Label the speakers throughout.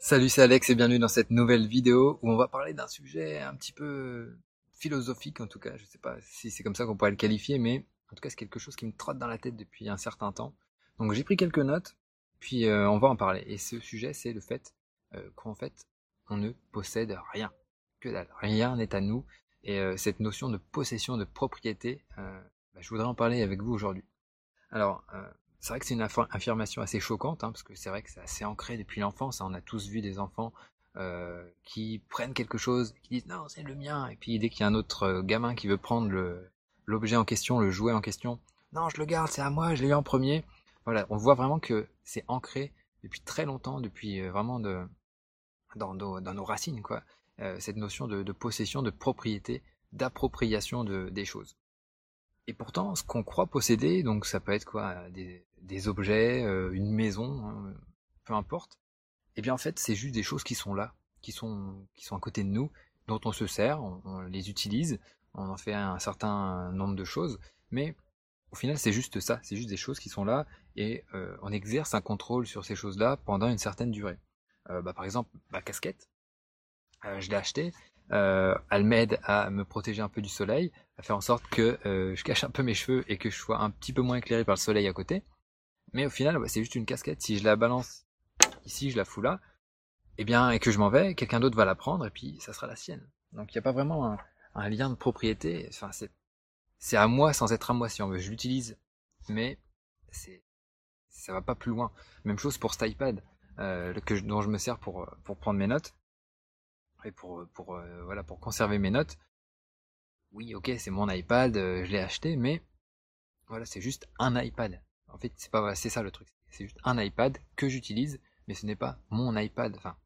Speaker 1: Salut, c'est Alex et bienvenue dans cette nouvelle vidéo où on va parler d'un sujet un petit peu philosophique en tout cas. Je sais pas si c'est comme ça qu'on pourrait le qualifier, mais en tout cas c'est quelque chose qui me trotte dans la tête depuis un certain temps. Donc j'ai pris quelques notes, puis euh, on va en parler. Et ce sujet c'est le fait euh, qu'en fait on ne possède rien, que dalle, rien n'est à nous. Et euh, cette notion de possession, de propriété, bah, je voudrais en parler avec vous aujourd'hui. Alors c'est vrai que c'est une affirmation assez choquante, hein, parce que c'est vrai que c'est assez ancré depuis l'enfance. Hein. On a tous vu des enfants euh, qui prennent quelque chose, qui disent non, c'est le mien, et puis dès qu'il y a un autre euh, gamin qui veut prendre l'objet en question, le jouet en question, non, je le garde, c'est à moi, je l'ai eu en premier. Voilà, on voit vraiment que c'est ancré depuis très longtemps, depuis euh, vraiment dans, nos, racines, quoi, cette notion de, possession, de propriété, d'appropriation de, des choses. Et pourtant, ce qu'on croit posséder, donc ça peut être quoi, des, objets, euh, une maison, hein, peu importe. Eh bien en fait, c'est juste des choses qui sont là, qui sont qui sont à côté de nous, dont on se sert, on, les utilise, on en fait un certain nombre de choses, mais au final, c'est juste ça, c'est juste des choses qui sont là et euh, on exerce un contrôle sur ces choses-là pendant une certaine durée. Euh, bah, par exemple, ma casquette, je l'ai achetée, elle m'aide à me protéger un peu du soleil, à faire en sorte que euh, je cache un peu mes cheveux et que je sois un petit peu moins éclairé par le soleil à côté. Mais au final, c'est juste une casquette. Si je la balance ici, je la fous là, eh bien, et que je m'en vais, quelqu'un d'autre va la prendre et puis ça sera la sienne. Donc il n'y a pas vraiment un, lien de propriété. Enfin, c'est à moi sans être à moi si on veut. Je l'utilise, mais c'est ça va pas plus loin. Même chose pour cet iPad euh, que dont je me sers pour prendre mes notes pour, euh, voilà, pour conserver mes notes. Oui, ok, c'est mon iPad, euh, je l'ai acheté, mais voilà, c'est juste un iPad. En fait, c'est pas, c'est ça le truc. C'est juste un iPad que j'utilise, mais ce n'est pas mon iPad. Enfin,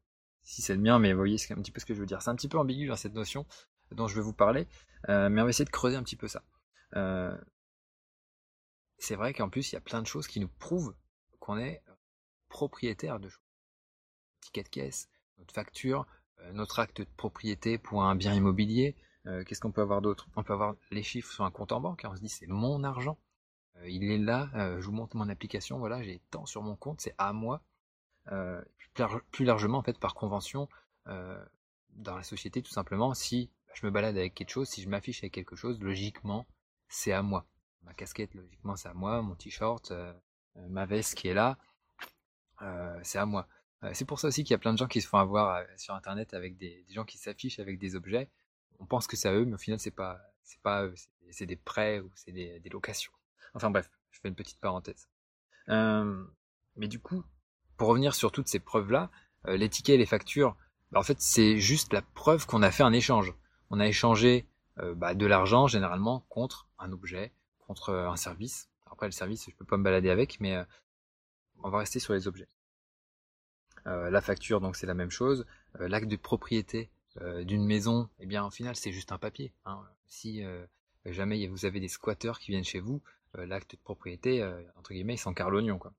Speaker 1: si c'est le mien, mais vous voyez, un petit peu ce que je veux dire. C'est un petit peu ambigu dans cette notion dont je vais vous parler, euh, mais on va essayer de creuser un petit peu ça. c'est vrai qu'en plus, il y a plein de choses qui nous prouvent qu'on est propriétaire de choses. Ticket de caisse, notre facture, euh, notre acte de propriété pour un bien immobilier. Euh, qu'est-ce qu'on peut avoir d'autre? On peut avoir les chiffres sur un compte en banque. on se dit c'est mon argent. Euh, il est là. je vous montre mon application. Voilà, j'ai tant sur mon compte. C'est à moi. plus largement en fait par convention dans la société tout simplement. Si je me balade avec quelque chose, si je m'affiche avec quelque chose, logiquement c'est à moi. Ma casquette, logiquement, c'est à moi. Mon t-shirt, ma veste qui est là, c'est à moi. Euh, c'est pour ça aussi qu'il y a plein de gens qui se font avoir euh, sur internet avec des, gens qui s'affichent avec des objets. On pense que c'est à eux, mais au final c'est pas c'est pas eux, c'est des prêts ou c'est des, locations. Enfin bref, je fais une petite parenthèse. Euh, mais du coup, pour revenir sur toutes ces preuves-là, les tickets et les factures, bah, en fait c'est juste la preuve qu'on a fait un échange. On a échangé bah, de l'argent généralement contre un objet, contre un service. Après le service, je peux pas me balader avec, mais on va rester sur les objets. Euh, la facture, donc c'est la même chose. Euh, l'acte de propriété euh, d'une maison, eh bien, au final, c'est juste un papier. Hein. Si jamais vous avez des squatteurs qui viennent chez vous, l'acte de propriété, entre guillemets, il s'encarre l'oignon, quoi.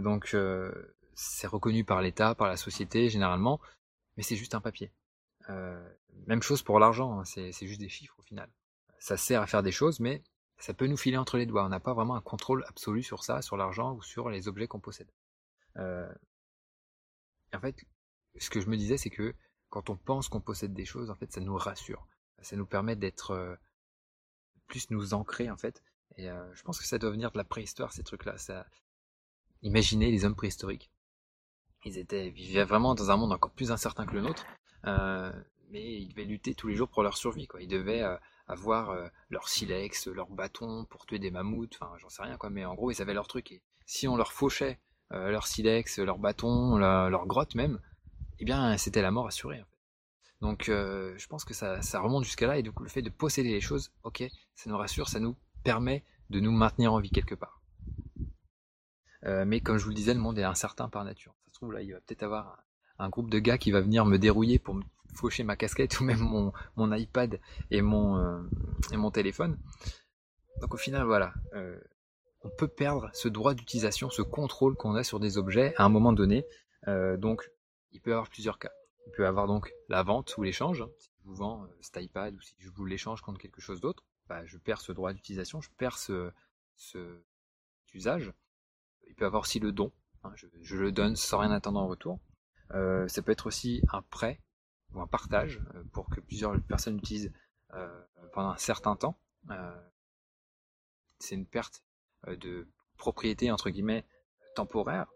Speaker 1: donc, c'est reconnu par l'État, par la société, généralement, mais c'est juste un papier. même chose pour l'argent, hein, c'est juste des chiffres au final. Ça sert à faire des choses, mais ça peut nous filer entre les doigts. On n'a pas vraiment un contrôle absolu sur ça, sur l'argent ou sur les objets qu'on possède. Euh, fait, ce que je me disais, c'est que quand on pense qu'on possède des choses, en fait, ça nous rassure. Ça nous permet d'être euh, plus nous ancrer, en fait. Et euh, je pense que ça doit venir de la préhistoire, ces trucs-là. Ça... Imaginez les hommes préhistoriques. Ils étaient, vivaient vraiment dans un monde encore plus incertain que le nôtre, euh, mais ils devaient lutter tous les jours pour leur survie. Quoi. Ils devaient avoir leur silex, leur bâton pour tuer des mammouths, enfin j'en sais rien quoi, mais en gros ils avaient leur truc. Et si on leur fauchait euh, leur silex, leur bâton, leur grotte même, eh bien c'était la mort assurée. Donc euh, je pense que ça, remonte jusqu'à là et du coup le fait de posséder les choses, ok, ça nous rassure, ça nous permet de nous maintenir en vie quelque part. Euh, mais comme je vous le disais, le monde est incertain par nature. Ça se trouve là, il va peut-être avoir un, groupe de gars qui va venir me dérouiller pour me faucher ma casquette ou même mon, iPad mon, et mon téléphone. Donc au final, voilà, on peut perdre ce droit d'utilisation, ce contrôle qu'on a sur des objets à un moment donné. Euh, donc, il peut y avoir plusieurs cas. Il peut y avoir donc la vente ou l'échange. Si je vous vends euh, cet iPad ou si je vous l'échange contre quelque chose d'autre, bah, je perds ce droit d'utilisation, je perds ce, usage. Il peut y avoir aussi le don. Hein, je, le donne sans rien attendre en retour. ça peut être aussi un prêt ou un partage pour que plusieurs personnes l'utilisent pendant un certain temps. c'est une perte de propriété entre guillemets temporaire.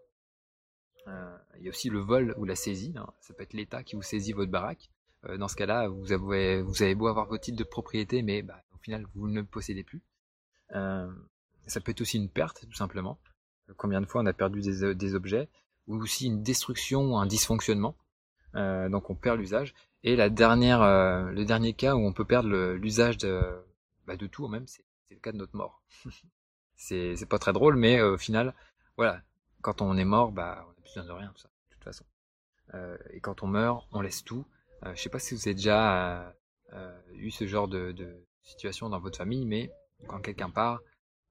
Speaker 1: il y a aussi le vol ou la saisie. Hein. Ça peut être l'État qui vous saisit votre baraque. dans ce cas-là, vous avez, beau avoir vos titres de propriété, mais bah, au final, vous ne le possédez plus. ça peut être aussi une perte, tout simplement. Combien de fois on a perdu des, des objets, ou aussi une destruction ou un dysfonctionnement. donc on perd l'usage. Et la dernière, le dernier cas où on peut perdre l'usage de, bah, de tout, même, c'est le cas de notre mort. c'est pas très drôle, mais au final, voilà, quand on est mort, bah, on n'a plus besoin de rien, tout ça, de toute façon. Euh, et quand on meurt, on laisse tout. Euh, je sais pas si vous avez déjà euh, eu ce genre de, de, situation dans votre famille, mais quand quelqu'un part,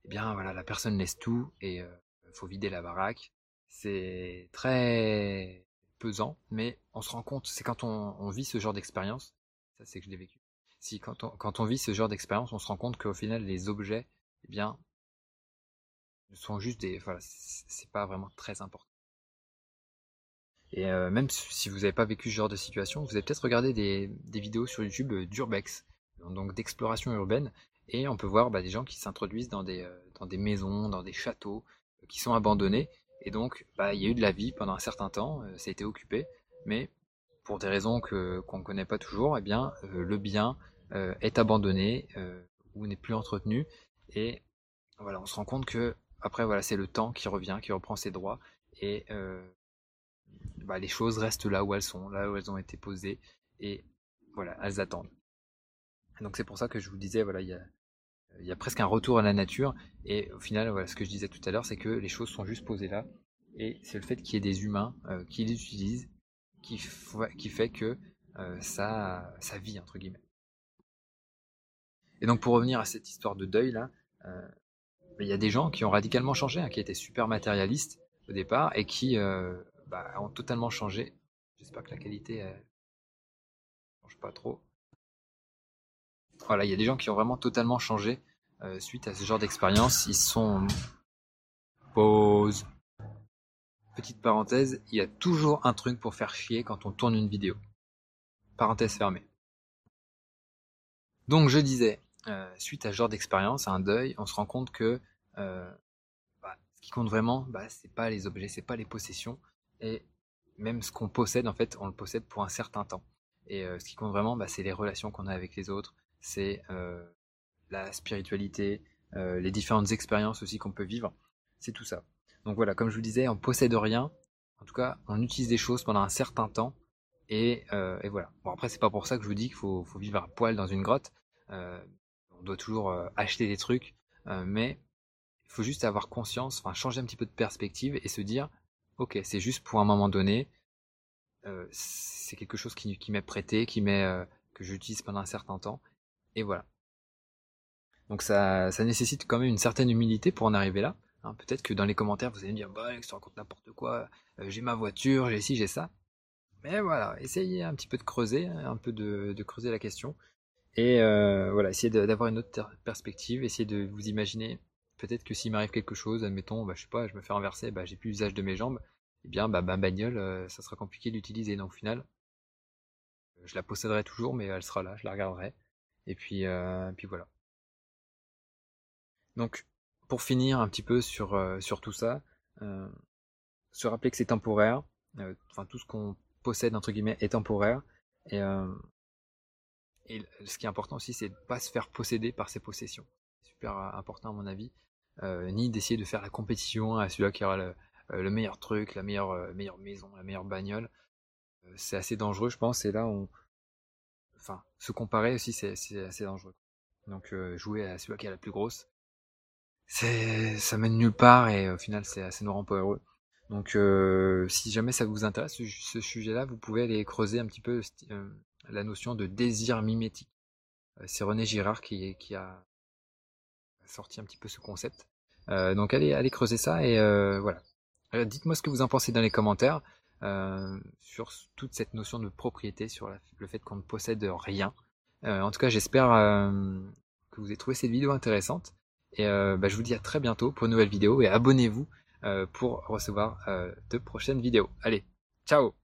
Speaker 1: eh bien voilà, la personne laisse tout et il faut vider la baraque. C'est très pesant, mais on se rend compte, c'est quand on, on, vit ce genre d'expérience, ça c'est que je l'ai vécu. Si quand on, quand on vit ce genre d'expérience, on se rend compte qu'au final les objets, eh bien, sont juste des, voilà, c'est pas vraiment très important. Et euh, même si vous n'avez pas vécu ce genre de situation, vous avez peut-être regardé des, des, vidéos sur YouTube euh, d'urbex, donc d'exploration urbaine, et on peut voir bah, des gens qui s'introduisent dans des, euh, dans des maisons, dans des châteaux qui sont abandonnés, et donc bah, il y a eu de la vie pendant un certain temps, ça a été occupé, mais pour des raisons que qu'on ne connaît pas toujours, eh bien le bien est abandonné ou n'est plus entretenu, et voilà, on se rend compte que après, voilà, c'est le temps qui revient, qui reprend ses droits, et euh, bah, les choses restent là où elles sont, là où elles ont été posées, et voilà, elles attendent. Donc c'est pour ça que je vous disais, voilà, il y a, y a presque un retour à la nature, et au final, voilà, ce que je disais tout à l'heure, c'est que les choses sont juste posées là, et c'est le fait qu'il y ait des humains euh, qui les utilisent qui, qui fait que euh, ça, ça vit, entre guillemets. Et donc pour revenir à cette histoire de deuil là, euh, il y a des gens qui ont radicalement changé, hein, qui étaient super matérialistes au départ et qui euh, bah, ont totalement changé. J'espère que la qualité ne change pas trop. Voilà, il y a des gens qui ont vraiment totalement changé euh, suite à ce genre d'expérience. Ils sont pause. Petite parenthèse, il y a toujours un truc pour faire chier quand on tourne une vidéo. Parenthèse fermée. Donc je disais, euh, suite à ce genre d'expérience, à un deuil, on se rend compte que euh, bah, ce qui compte vraiment, bah, c'est pas les objets, c'est pas les possessions, et même ce qu'on possède, en fait, on le possède pour un certain temps. Et euh, ce qui compte vraiment, bah, c'est les relations qu'on a avec les autres, c'est la spiritualité, les différentes expériences aussi qu'on peut vivre, c'est tout ça. Donc voilà, comme je vous disais, on possède rien, en tout cas, on utilise des choses pendant un certain temps, et, voilà. Bon après, c'est pas pour ça que je vous dis qu'il faut, faut, vivre à poil dans une grotte on doit toujours euh, acheter des trucs, euh, mais il faut juste avoir conscience, enfin changer un petit peu de perspective et se dire, ok, c'est juste pour un moment donné, euh, c'est quelque chose qui, m'est prêté, qui m'est que j'utilise pendant un certain temps, et voilà. Donc ça, ça nécessite quand même une certaine humilité pour en arriver là. Hein. Peut-être que dans les commentaires vous allez me dire, bah tu racontes n'importe quoi, j'ai ma voiture, j'ai ci, j'ai ça. Mais voilà, essayez un petit peu de creuser, un peu de creuser la question. Et euh, voilà, essayez d'avoir une autre perspective, essayez de vous imaginer, peut-être que s'il m'arrive quelque chose, admettons, bah, je sais pas, je me fais renverser, bah, j'ai plus l'usage de mes jambes, eh bien, bah, ma bagnole, euh, ça sera compliqué d'utiliser. Donc au final, je la posséderai toujours, mais elle sera là, je la regarderai. Et puis, euh, puis voilà. Donc, pour finir un petit peu sur, sur tout ça, se rappeler que c'est temporaire, enfin tout ce qu'on possède entre guillemets est temporaire, et et ce qui est important aussi, c'est de ne pas se faire posséder par ses possessions. Super euh, important à mon avis. Euh, ni d'essayer de faire la compétition à celui qui aura le, euh, meilleur truc, la meilleure, meilleure maison, la meilleure bagnole. c'est assez dangereux, je pense. Et là, on, enfin, se comparer aussi, c'est assez dangereux. Donc, jouer à celui qui a la plus grosse, ça mène nulle part et au final, c'est assez nous rend pas heureux. Donc, si jamais ça vous intéresse ce, sujet-là, vous pouvez aller creuser un petit peu la notion de désir mimétique. Euh, c'est René Girard qui, a sorti un petit peu ce concept. Euh, donc allez, allez creuser ça et euh, voilà. Dites-moi ce que vous en pensez dans les commentaires sur toute cette notion de propriété, sur le fait qu'on ne possède rien. en tout cas, j'espère que vous avez trouvé cette vidéo intéressante. Et bah, je vous dis à très bientôt pour une nouvelle vidéo et abonnez-vous pour recevoir de prochaines vidéos. Allez, ciao